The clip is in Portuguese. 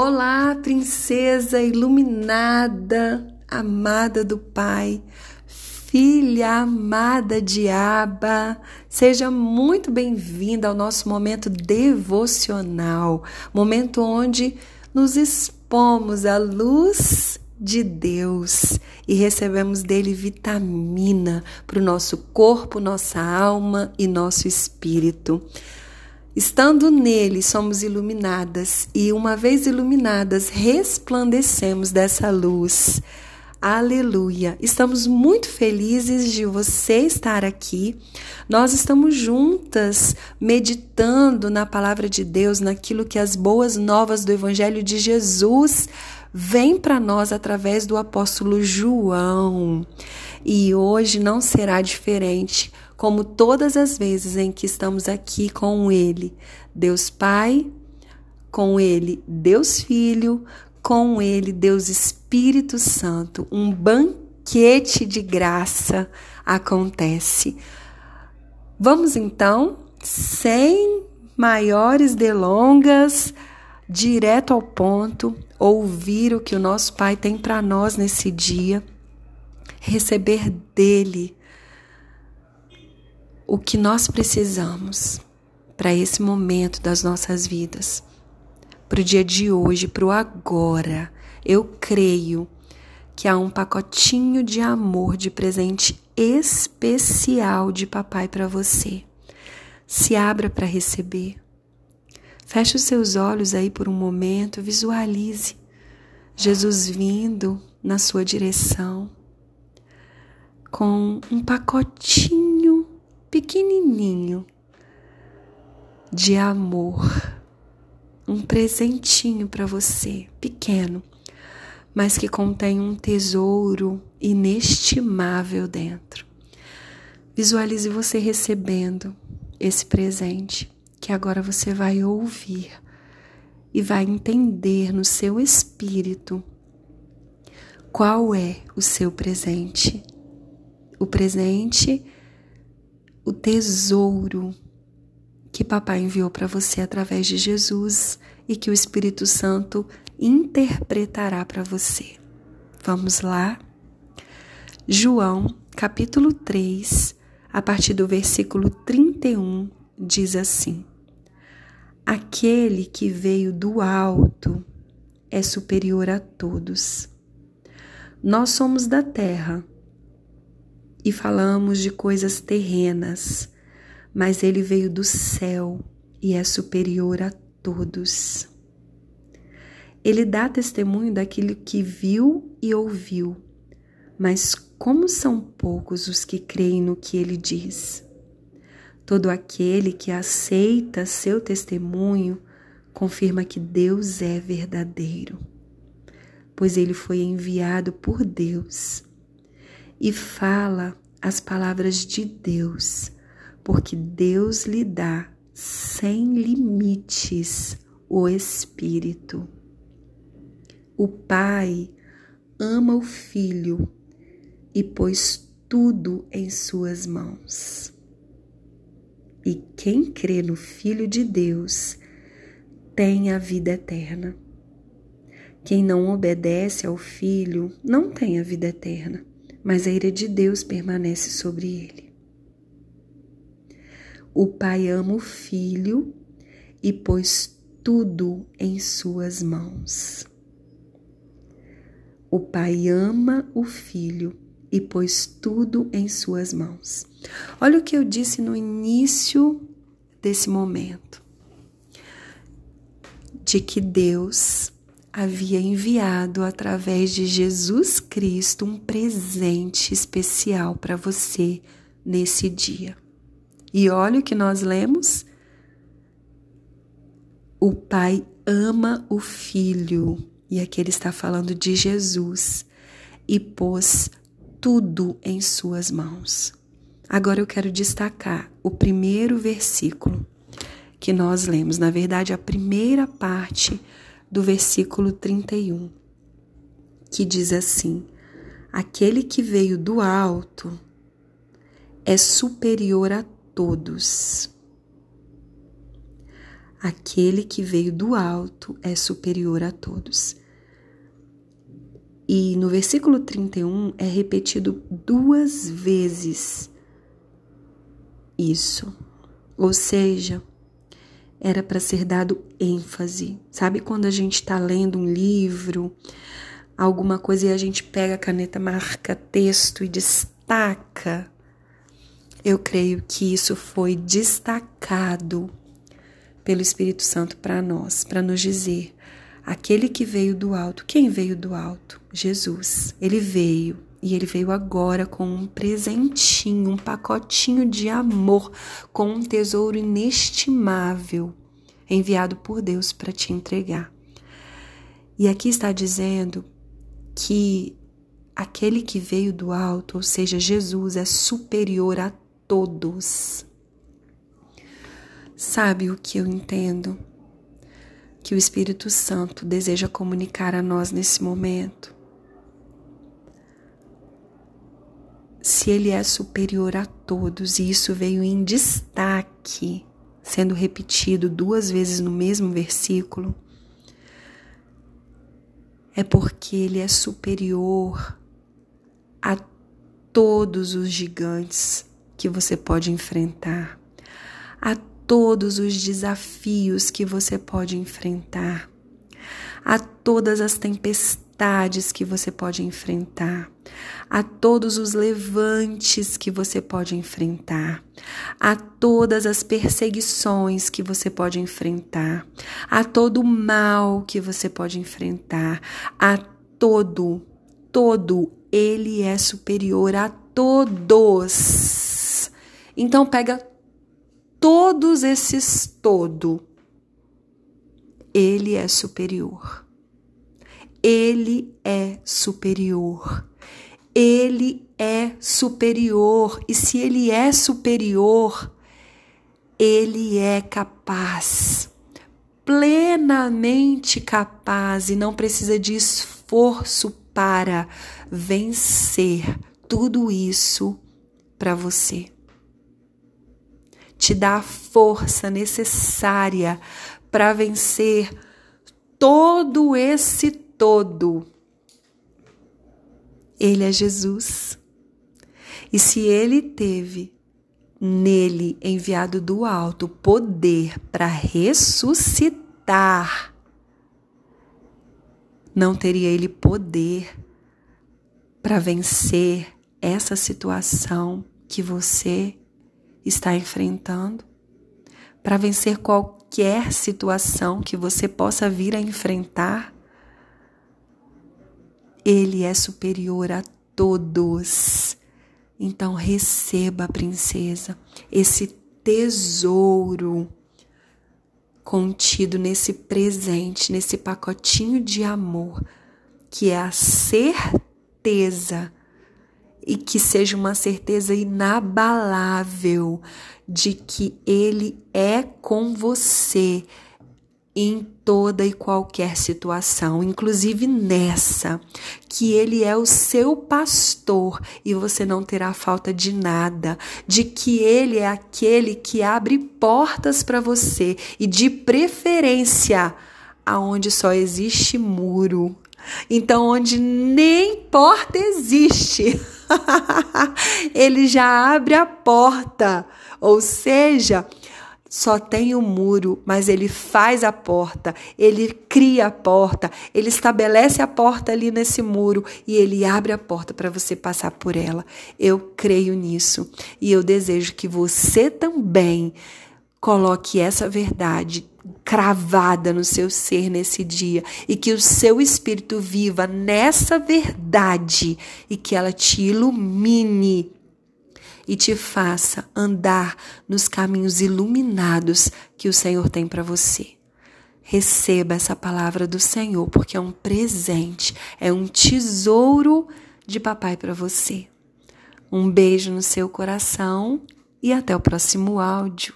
Olá, princesa iluminada, amada do Pai, filha amada de Abba, seja muito bem-vinda ao nosso momento devocional, momento onde nos expomos à luz de Deus e recebemos dele vitamina para o nosso corpo, nossa alma e nosso espírito. Estando nele, somos iluminadas e, uma vez iluminadas, resplandecemos dessa luz. Aleluia! Estamos muito felizes de você estar aqui. Nós estamos juntas meditando na palavra de Deus, naquilo que as boas novas do Evangelho de Jesus vêm para nós através do apóstolo João. E hoje não será diferente como todas as vezes em que estamos aqui com Ele, Deus Pai, com Ele, Deus Filho, com Ele, Deus Espírito Santo. Um banquete de graça acontece. Vamos então, sem maiores delongas, direto ao ponto, ouvir o que o nosso Pai tem para nós nesse dia, receber dele o que nós precisamos para esse momento das nossas vidas, para o dia de hoje, para o agora. Eu creio que há um pacotinho de amor, de presente especial de papai para você. Se abra para receber. Feche os seus olhos aí por um momento, visualize Jesus vindo na sua direção com um pacotinho pequenininho de amor, um presentinho para você, pequeno, mas que contém um tesouro inestimável dentro. Visualize você recebendo esse presente que agora você vai ouvir e vai entender no seu espírito qual é o seu presente. O presente o tesouro que papai enviou para você através de Jesus e que o Espírito Santo interpretará para você. Vamos lá? João, capítulo 3, a partir do versículo 31, diz assim: Aquele que veio do alto é superior a todos. Nós somos da terra e falamos de coisas terrenas, mas ele veio do céu e é superior a todos. Ele dá testemunho daquilo que viu e ouviu, mas como são poucos os que creem no que ele diz. Todo aquele que aceita seu testemunho confirma que Deus é verdadeiro, pois ele foi enviado por Deus e fala as palavras de Deus, porque Deus lhe dá sem limites o Espírito. O Pai ama o Filho e pôs tudo em suas mãos. E quem crê no Filho de Deus tem a vida eterna. Quem não obedece ao Filho não tem a vida eterna mas a ira de Deus permanece sobre ele. O Pai ama o Filho e pôs tudo em suas mãos. O Pai ama o Filho e pôs tudo em suas mãos. Olha o que eu disse no início desse momento: de que Deus havia enviado através de Jesus Cristo um presente especial para você nesse dia. E olha o que nós lemos. O Pai ama o Filho, e aqui ele está falando de Jesus, e pôs tudo em suas mãos. Agora eu quero destacar o primeiro versículo que nós lemos, na verdade, a primeira parte do versículo 31, que diz assim: Aquele que veio do alto é superior a todos. Aquele que veio do alto é superior a todos. E no versículo 31 é repetido duas vezes isso. Ou seja, era para ser dado ênfase. Sabe quando a gente está lendo um livro, alguma coisa e a gente pega a caneta, marca texto e destaca? Eu creio que isso foi destacado pelo Espírito Santo para nós, para nos dizer: aquele que veio do alto, quem veio do alto? Jesus. Ele veio e ele veio agora com um presentinho, um pacotinho de amor, com um tesouro inestimável enviado por Deus para te entregar. E aqui está dizendo que aquele que veio do alto, ou seja, Jesus, é superior a todos. Sabe o que eu entendo? Que o Espírito Santo deseja comunicar a nós nesse momento se ele é superior a todos, e isso veio em destaque, sendo repetido duas vezes no mesmo versículo, é porque ele é superior a todos os gigantes que você pode enfrentar, a todos os desafios que você pode enfrentar, a todas as tempestades que você pode enfrentar, a todos os levantes que você pode enfrentar, a todas as perseguições que você pode enfrentar, a todo o mal que você pode enfrentar, a todo, todo, ele é superior a todos. Então pega todos esses todo. Ele é superior. Ele é superior. Ele é superior, e se ele é superior, ele é capaz, plenamente capaz, e não precisa de esforço para vencer tudo isso para você. Te dá a força necessária para vencer todo esse todo ele é Jesus. E se ele teve nele enviado do alto poder para ressuscitar, não teria ele poder para vencer essa situação que você está enfrentando? Para vencer qualquer situação que você possa vir a enfrentar? Ele é superior a todos. Então receba, princesa, esse tesouro contido nesse presente, nesse pacotinho de amor, que é a certeza e que seja uma certeza inabalável de que Ele é com você em toda e qualquer situação, inclusive nessa, que Ele é o seu pastor e você não terá falta de nada, de que Ele é aquele que abre portas para você e, de preferência, aonde só existe muro. Então, onde nem porta existe, ele já abre a porta. Ou seja, só tem o um muro, mas ele faz a porta, ele cria a porta, ele estabelece a porta ali nesse muro e ele abre a porta para você passar por ela. Eu creio nisso e eu desejo que você também coloque essa verdade cravada no seu ser nesse dia e que o seu espírito viva nessa verdade e que ela te ilumine e te faça andar nos caminhos iluminados que o Senhor tem para você. Receba essa palavra do Senhor, porque é um presente, é um tesouro de papai para você. Um beijo no seu coração e até o próximo áudio.